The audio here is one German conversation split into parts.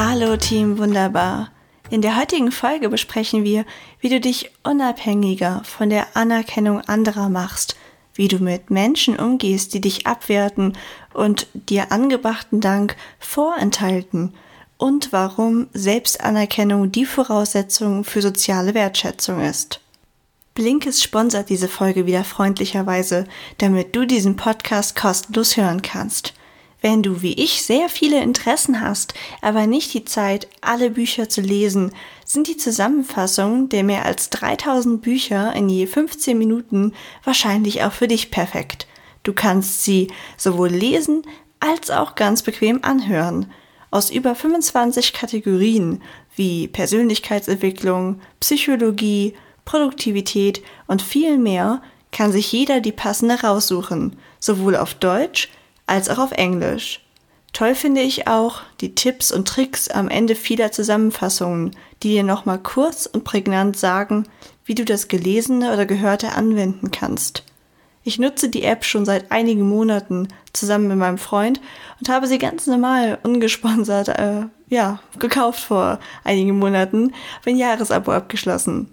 Hallo Team Wunderbar. In der heutigen Folge besprechen wir, wie du dich unabhängiger von der Anerkennung anderer machst, wie du mit Menschen umgehst, die dich abwerten und dir angebrachten Dank vorenthalten – und warum Selbstanerkennung die Voraussetzung für soziale Wertschätzung ist. Blinkes sponsert diese Folge wieder freundlicherweise, damit du diesen Podcast kostenlos hören kannst. Wenn du wie ich sehr viele Interessen hast, aber nicht die Zeit, alle Bücher zu lesen, sind die Zusammenfassungen der mehr als 3000 Bücher in je 15 Minuten wahrscheinlich auch für dich perfekt. Du kannst sie sowohl lesen als auch ganz bequem anhören aus über 25 Kategorien wie Persönlichkeitsentwicklung, Psychologie, Produktivität und viel mehr kann sich jeder die passende raussuchen, sowohl auf Deutsch als auch auf Englisch. Toll finde ich auch die Tipps und Tricks am Ende vieler Zusammenfassungen, die dir nochmal kurz und prägnant sagen, wie du das Gelesene oder Gehörte anwenden kannst. Ich nutze die App schon seit einigen Monaten zusammen mit meinem Freund und habe sie ganz normal ungesponsert, äh, ja, gekauft vor einigen Monaten, ein Jahresabo abgeschlossen.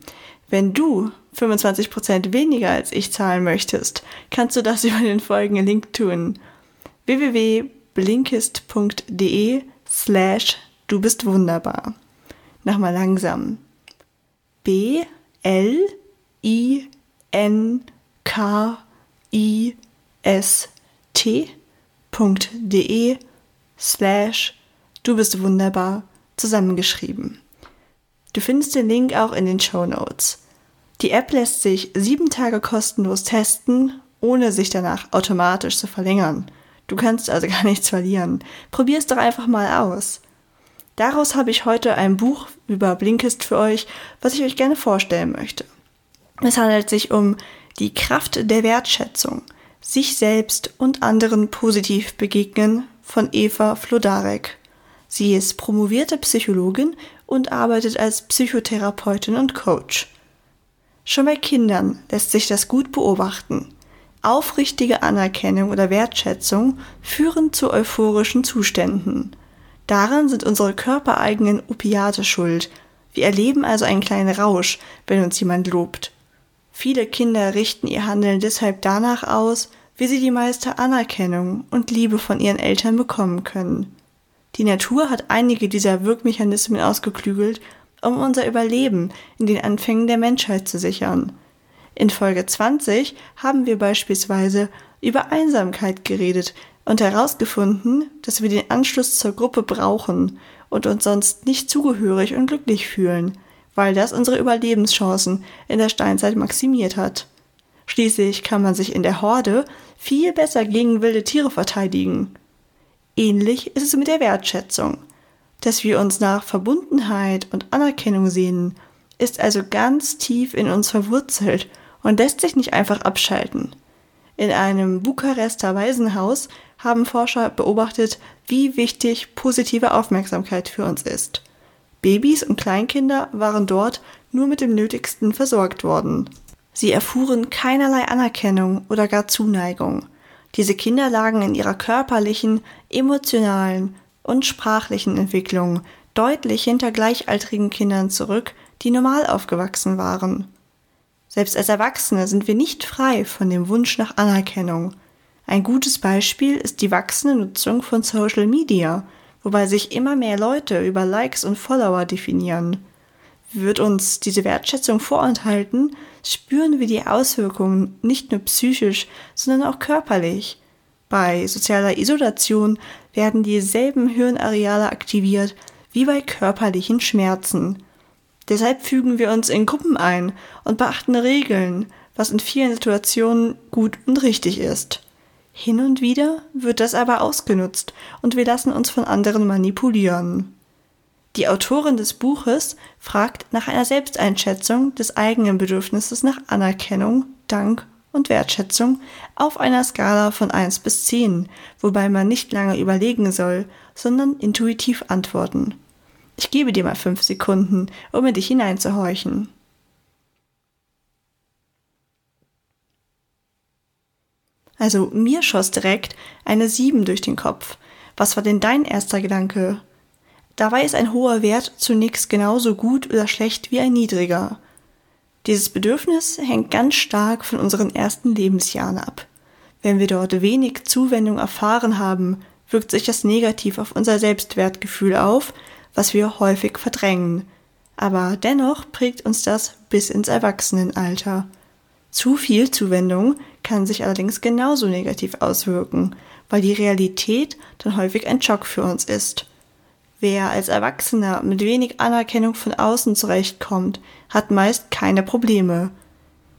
Wenn du 25% weniger als ich zahlen möchtest, kannst du das über den folgenden Link tun. www.blinkist.de slash du bist wunderbar. Nochmal langsam. B L I N K ist.de slash du bist wunderbar zusammengeschrieben. Du findest den Link auch in den Show Notes. Die App lässt sich sieben Tage kostenlos testen, ohne sich danach automatisch zu verlängern. Du kannst also gar nichts verlieren. Probier es doch einfach mal aus. Daraus habe ich heute ein Buch über Blinkist für euch, was ich euch gerne vorstellen möchte. Es handelt sich um die Kraft der Wertschätzung, sich selbst und anderen positiv begegnen von Eva Flodarek. Sie ist promovierte Psychologin und arbeitet als Psychotherapeutin und Coach. Schon bei Kindern lässt sich das gut beobachten. Aufrichtige Anerkennung oder Wertschätzung führen zu euphorischen Zuständen. Daran sind unsere körpereigenen Opiate schuld. Wir erleben also einen kleinen Rausch, wenn uns jemand lobt. Viele Kinder richten ihr Handeln deshalb danach aus, wie sie die meiste Anerkennung und Liebe von ihren Eltern bekommen können. Die Natur hat einige dieser Wirkmechanismen ausgeklügelt, um unser Überleben in den Anfängen der Menschheit zu sichern. In Folge 20 haben wir beispielsweise über Einsamkeit geredet und herausgefunden, dass wir den Anschluss zur Gruppe brauchen und uns sonst nicht zugehörig und glücklich fühlen weil das unsere Überlebenschancen in der Steinzeit maximiert hat. Schließlich kann man sich in der Horde viel besser gegen wilde Tiere verteidigen. Ähnlich ist es mit der Wertschätzung. Dass wir uns nach Verbundenheit und Anerkennung sehnen, ist also ganz tief in uns verwurzelt und lässt sich nicht einfach abschalten. In einem Bukarester Waisenhaus haben Forscher beobachtet, wie wichtig positive Aufmerksamkeit für uns ist. Babys und Kleinkinder waren dort nur mit dem Nötigsten versorgt worden. Sie erfuhren keinerlei Anerkennung oder gar Zuneigung. Diese Kinder lagen in ihrer körperlichen, emotionalen und sprachlichen Entwicklung deutlich hinter gleichaltrigen Kindern zurück, die normal aufgewachsen waren. Selbst als Erwachsene sind wir nicht frei von dem Wunsch nach Anerkennung. Ein gutes Beispiel ist die wachsende Nutzung von Social Media, wobei sich immer mehr Leute über Likes und Follower definieren. Wird uns diese Wertschätzung vorenthalten, spüren wir die Auswirkungen nicht nur psychisch, sondern auch körperlich. Bei sozialer Isolation werden dieselben Hirnareale aktiviert wie bei körperlichen Schmerzen. Deshalb fügen wir uns in Gruppen ein und beachten Regeln, was in vielen Situationen gut und richtig ist. Hin und wieder wird das aber ausgenutzt und wir lassen uns von anderen manipulieren. Die Autorin des Buches fragt nach einer Selbsteinschätzung des eigenen Bedürfnisses nach Anerkennung, Dank und Wertschätzung auf einer Skala von 1 bis 10, wobei man nicht lange überlegen soll, sondern intuitiv antworten. Ich gebe dir mal 5 Sekunden, um in dich hineinzuhorchen. Also mir schoss direkt eine 7 durch den Kopf. Was war denn dein erster Gedanke? Dabei ist ein hoher Wert zunächst genauso gut oder schlecht wie ein niedriger. Dieses Bedürfnis hängt ganz stark von unseren ersten Lebensjahren ab. Wenn wir dort wenig Zuwendung erfahren haben, wirkt sich das negativ auf unser Selbstwertgefühl auf, was wir häufig verdrängen. Aber dennoch prägt uns das bis ins Erwachsenenalter. Zu viel Zuwendung kann sich allerdings genauso negativ auswirken, weil die Realität dann häufig ein Schock für uns ist. Wer als Erwachsener mit wenig Anerkennung von außen zurechtkommt, hat meist keine Probleme.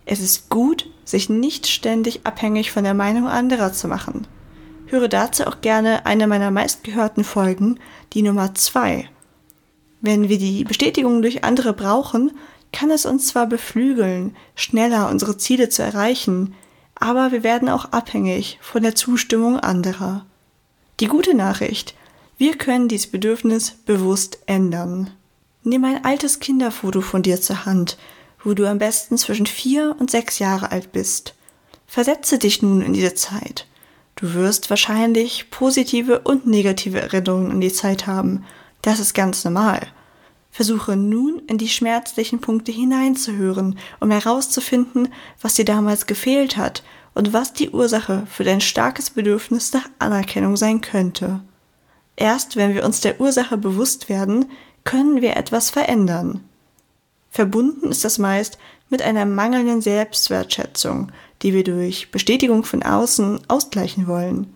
Es ist gut, sich nicht ständig abhängig von der Meinung anderer zu machen. Höre dazu auch gerne eine meiner meistgehörten Folgen, die Nummer zwei. Wenn wir die Bestätigung durch andere brauchen, kann es uns zwar beflügeln, schneller unsere Ziele zu erreichen, aber wir werden auch abhängig von der Zustimmung anderer. Die gute Nachricht, wir können dieses Bedürfnis bewusst ändern. Nimm ein altes Kinderfoto von dir zur Hand, wo du am besten zwischen vier und sechs Jahre alt bist. Versetze dich nun in diese Zeit. Du wirst wahrscheinlich positive und negative Erinnerungen an die Zeit haben. Das ist ganz normal. Versuche nun in die schmerzlichen Punkte hineinzuhören, um herauszufinden, was dir damals gefehlt hat und was die Ursache für dein starkes Bedürfnis nach Anerkennung sein könnte. Erst wenn wir uns der Ursache bewusst werden, können wir etwas verändern. Verbunden ist das meist mit einer mangelnden Selbstwertschätzung, die wir durch Bestätigung von außen ausgleichen wollen.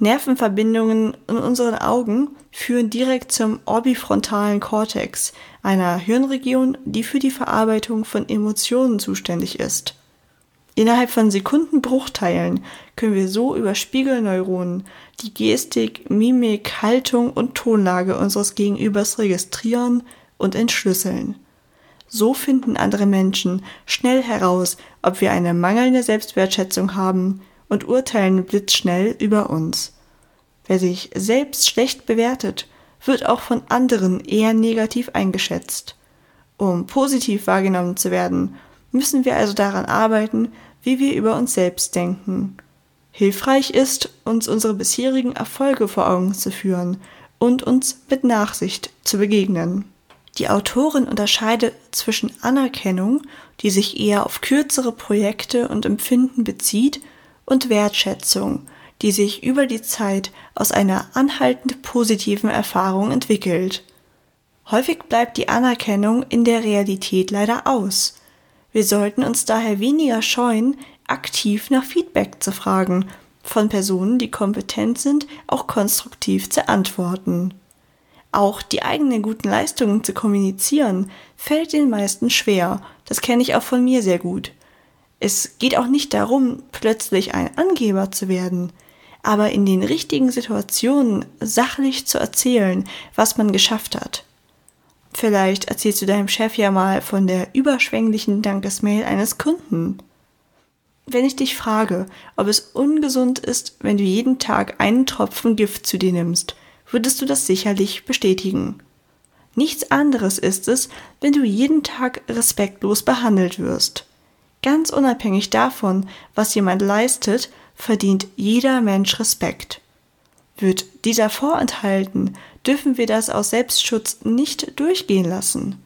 Nervenverbindungen in unseren Augen führen direkt zum orbifrontalen Kortex, einer Hirnregion, die für die Verarbeitung von Emotionen zuständig ist. Innerhalb von Sekundenbruchteilen können wir so über Spiegelneuronen die Gestik, Mimik, Haltung und Tonlage unseres Gegenübers registrieren und entschlüsseln. So finden andere Menschen schnell heraus, ob wir eine mangelnde Selbstwertschätzung haben und urteilen blitzschnell über uns. Wer sich selbst schlecht bewertet, wird auch von anderen eher negativ eingeschätzt. Um positiv wahrgenommen zu werden, müssen wir also daran arbeiten, wie wir über uns selbst denken. Hilfreich ist, uns unsere bisherigen Erfolge vor Augen zu führen und uns mit Nachsicht zu begegnen. Die Autorin unterscheidet zwischen Anerkennung, die sich eher auf kürzere Projekte und Empfinden bezieht, und Wertschätzung, die sich über die Zeit aus einer anhaltend positiven Erfahrung entwickelt. Häufig bleibt die Anerkennung in der Realität leider aus. Wir sollten uns daher weniger scheuen, aktiv nach Feedback zu fragen, von Personen, die kompetent sind, auch konstruktiv zu antworten. Auch die eigenen guten Leistungen zu kommunizieren, fällt den meisten schwer, das kenne ich auch von mir sehr gut. Es geht auch nicht darum, plötzlich ein Angeber zu werden, aber in den richtigen Situationen sachlich zu erzählen, was man geschafft hat. Vielleicht erzählst du deinem Chef ja mal von der überschwänglichen Dankesmail eines Kunden. Wenn ich dich frage, ob es ungesund ist, wenn du jeden Tag einen Tropfen Gift zu dir nimmst, würdest du das sicherlich bestätigen. Nichts anderes ist es, wenn du jeden Tag respektlos behandelt wirst. Ganz unabhängig davon, was jemand leistet, verdient jeder Mensch Respekt. Wird dieser vorenthalten, dürfen wir das aus Selbstschutz nicht durchgehen lassen.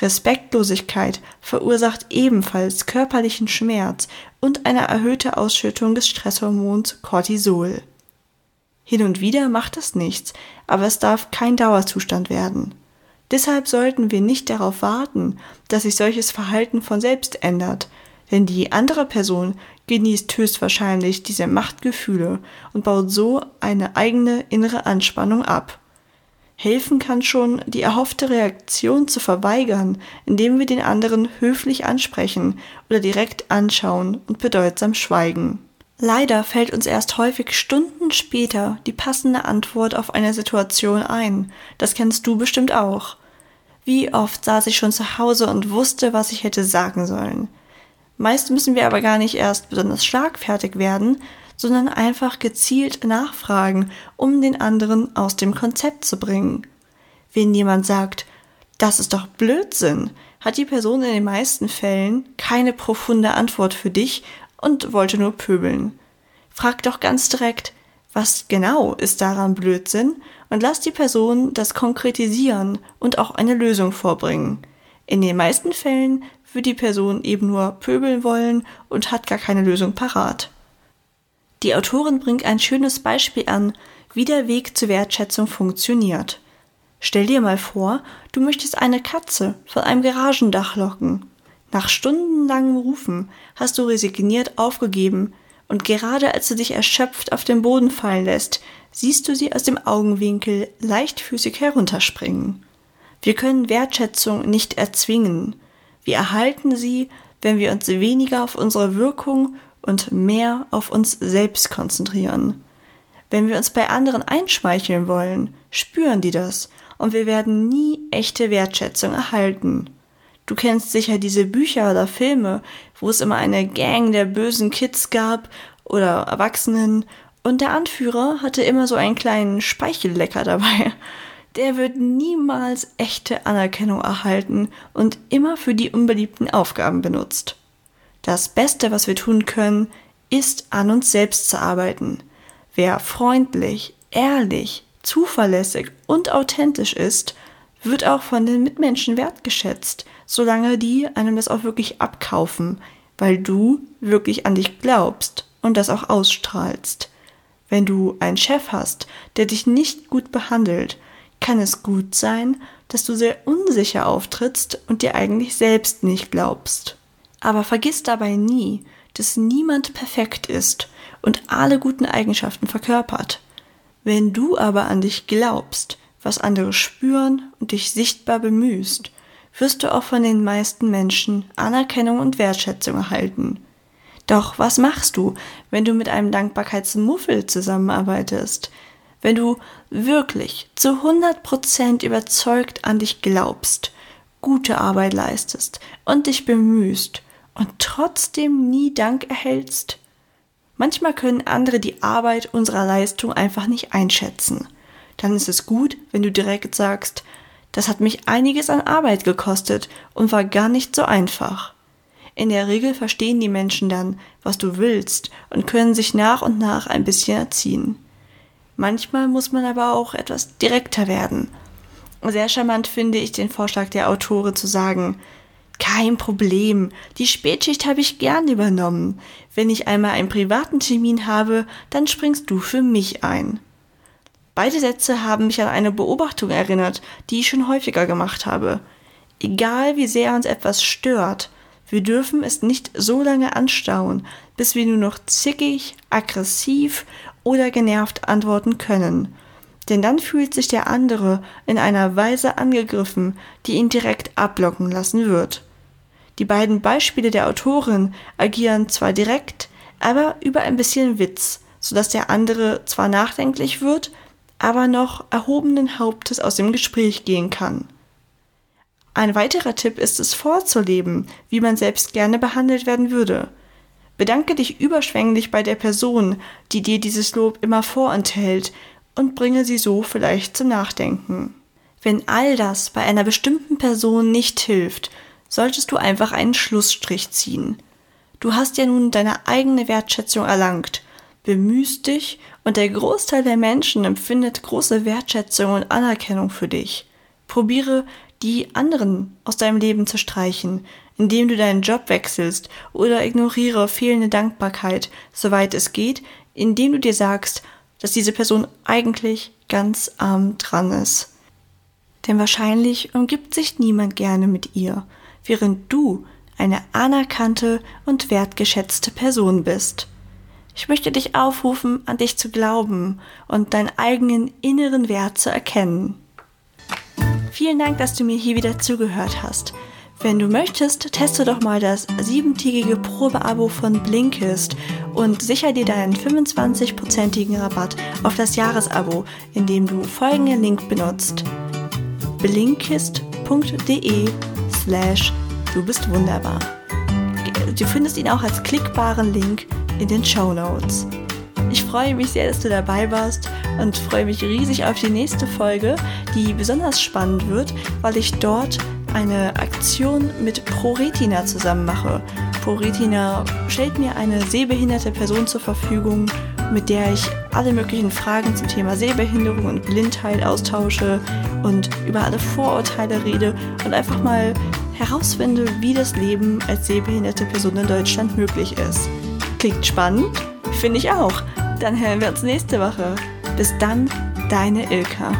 Respektlosigkeit verursacht ebenfalls körperlichen Schmerz und eine erhöhte Ausschüttung des Stresshormons Cortisol. Hin und wieder macht das nichts, aber es darf kein Dauerzustand werden. Deshalb sollten wir nicht darauf warten, dass sich solches Verhalten von selbst ändert, denn die andere Person genießt höchstwahrscheinlich diese Machtgefühle und baut so eine eigene innere Anspannung ab. Helfen kann schon, die erhoffte Reaktion zu verweigern, indem wir den anderen höflich ansprechen oder direkt anschauen und bedeutsam schweigen. Leider fällt uns erst häufig Stunden später die passende Antwort auf eine Situation ein. Das kennst du bestimmt auch. Wie oft saß ich schon zu Hause und wusste, was ich hätte sagen sollen. Meist müssen wir aber gar nicht erst besonders schlagfertig werden, sondern einfach gezielt nachfragen, um den anderen aus dem Konzept zu bringen. Wenn jemand sagt, das ist doch Blödsinn, hat die Person in den meisten Fällen keine profunde Antwort für dich und wollte nur pöbeln. Frag doch ganz direkt, was genau ist daran Blödsinn und lass die Person das konkretisieren und auch eine Lösung vorbringen. In den meisten Fällen wird die Person eben nur pöbeln wollen und hat gar keine Lösung parat. Die Autorin bringt ein schönes Beispiel an, wie der Weg zur Wertschätzung funktioniert. Stell dir mal vor, du möchtest eine Katze von einem Garagendach locken. Nach stundenlangem Rufen hast du resigniert aufgegeben, und gerade als du dich erschöpft auf den Boden fallen lässt, siehst du sie aus dem Augenwinkel leichtfüßig herunterspringen. Wir können Wertschätzung nicht erzwingen, wir erhalten sie, wenn wir uns weniger auf unsere Wirkung und mehr auf uns selbst konzentrieren. Wenn wir uns bei anderen einschmeicheln wollen, spüren die das und wir werden nie echte Wertschätzung erhalten. Du kennst sicher diese Bücher oder Filme, wo es immer eine Gang der bösen Kids gab oder Erwachsenen und der Anführer hatte immer so einen kleinen Speichellecker dabei der wird niemals echte Anerkennung erhalten und immer für die unbeliebten Aufgaben benutzt. Das Beste, was wir tun können, ist an uns selbst zu arbeiten. Wer freundlich, ehrlich, zuverlässig und authentisch ist, wird auch von den Mitmenschen wertgeschätzt, solange die einem das auch wirklich abkaufen, weil du wirklich an dich glaubst und das auch ausstrahlst. Wenn du einen Chef hast, der dich nicht gut behandelt, kann es gut sein, dass du sehr unsicher auftrittst und dir eigentlich selbst nicht glaubst. Aber vergiss dabei nie, dass niemand perfekt ist und alle guten Eigenschaften verkörpert. Wenn du aber an dich glaubst, was andere spüren und dich sichtbar bemühst, wirst du auch von den meisten Menschen Anerkennung und Wertschätzung erhalten. Doch was machst du, wenn du mit einem Dankbarkeitsmuffel zusammenarbeitest, wenn du wirklich zu 100% überzeugt an dich glaubst, gute Arbeit leistest und dich bemühst und trotzdem nie Dank erhältst? Manchmal können andere die Arbeit unserer Leistung einfach nicht einschätzen. Dann ist es gut, wenn du direkt sagst, das hat mich einiges an Arbeit gekostet und war gar nicht so einfach. In der Regel verstehen die Menschen dann, was du willst und können sich nach und nach ein bisschen erziehen. Manchmal muss man aber auch etwas direkter werden. Sehr charmant finde ich den Vorschlag der Autorin zu sagen, kein Problem, die Spätschicht habe ich gern übernommen. Wenn ich einmal einen privaten Termin habe, dann springst du für mich ein. Beide Sätze haben mich an eine Beobachtung erinnert, die ich schon häufiger gemacht habe. Egal wie sehr uns etwas stört, wir dürfen es nicht so lange anstauen, bis wir nur noch zickig, aggressiv oder genervt antworten können. Denn dann fühlt sich der andere in einer Weise angegriffen, die ihn direkt ablocken lassen wird. Die beiden Beispiele der Autorin agieren zwar direkt, aber über ein bisschen Witz, sodass der andere zwar nachdenklich wird, aber noch erhobenen Hauptes aus dem Gespräch gehen kann. Ein weiterer Tipp ist es vorzuleben, wie man selbst gerne behandelt werden würde. Bedanke dich überschwänglich bei der Person, die dir dieses Lob immer vorenthält, und bringe sie so vielleicht zum Nachdenken. Wenn all das bei einer bestimmten Person nicht hilft, solltest du einfach einen Schlussstrich ziehen. Du hast ja nun deine eigene Wertschätzung erlangt, bemühst dich und der Großteil der Menschen empfindet große Wertschätzung und Anerkennung für dich. Probiere die anderen aus deinem Leben zu streichen, indem du deinen Job wechselst oder ignoriere fehlende Dankbarkeit, soweit es geht, indem du dir sagst, dass diese Person eigentlich ganz arm dran ist. Denn wahrscheinlich umgibt sich niemand gerne mit ihr, während du eine anerkannte und wertgeschätzte Person bist. Ich möchte dich aufrufen, an dich zu glauben und deinen eigenen inneren Wert zu erkennen. Vielen Dank, dass du mir hier wieder zugehört hast. Wenn du möchtest, teste doch mal das siebentägige Probeabo von Blinkist und sicher dir deinen 25%igen Rabatt auf das Jahresabo, indem du folgenden Link benutzt. blinkist.de slash du bist wunderbar. Du findest ihn auch als klickbaren Link in den Show Notes. Ich freue mich sehr, dass du dabei warst und freue mich riesig auf die nächste Folge, die besonders spannend wird, weil ich dort eine Aktion mit ProRetina zusammen mache. ProRetina stellt mir eine sehbehinderte Person zur Verfügung, mit der ich alle möglichen Fragen zum Thema Sehbehinderung und Blindheit austausche und über alle Vorurteile rede und einfach mal herausfinde, wie das Leben als sehbehinderte Person in Deutschland möglich ist. Klingt spannend? Finde ich auch. Dann hören wir uns nächste Woche. Bis dann, deine Ilka.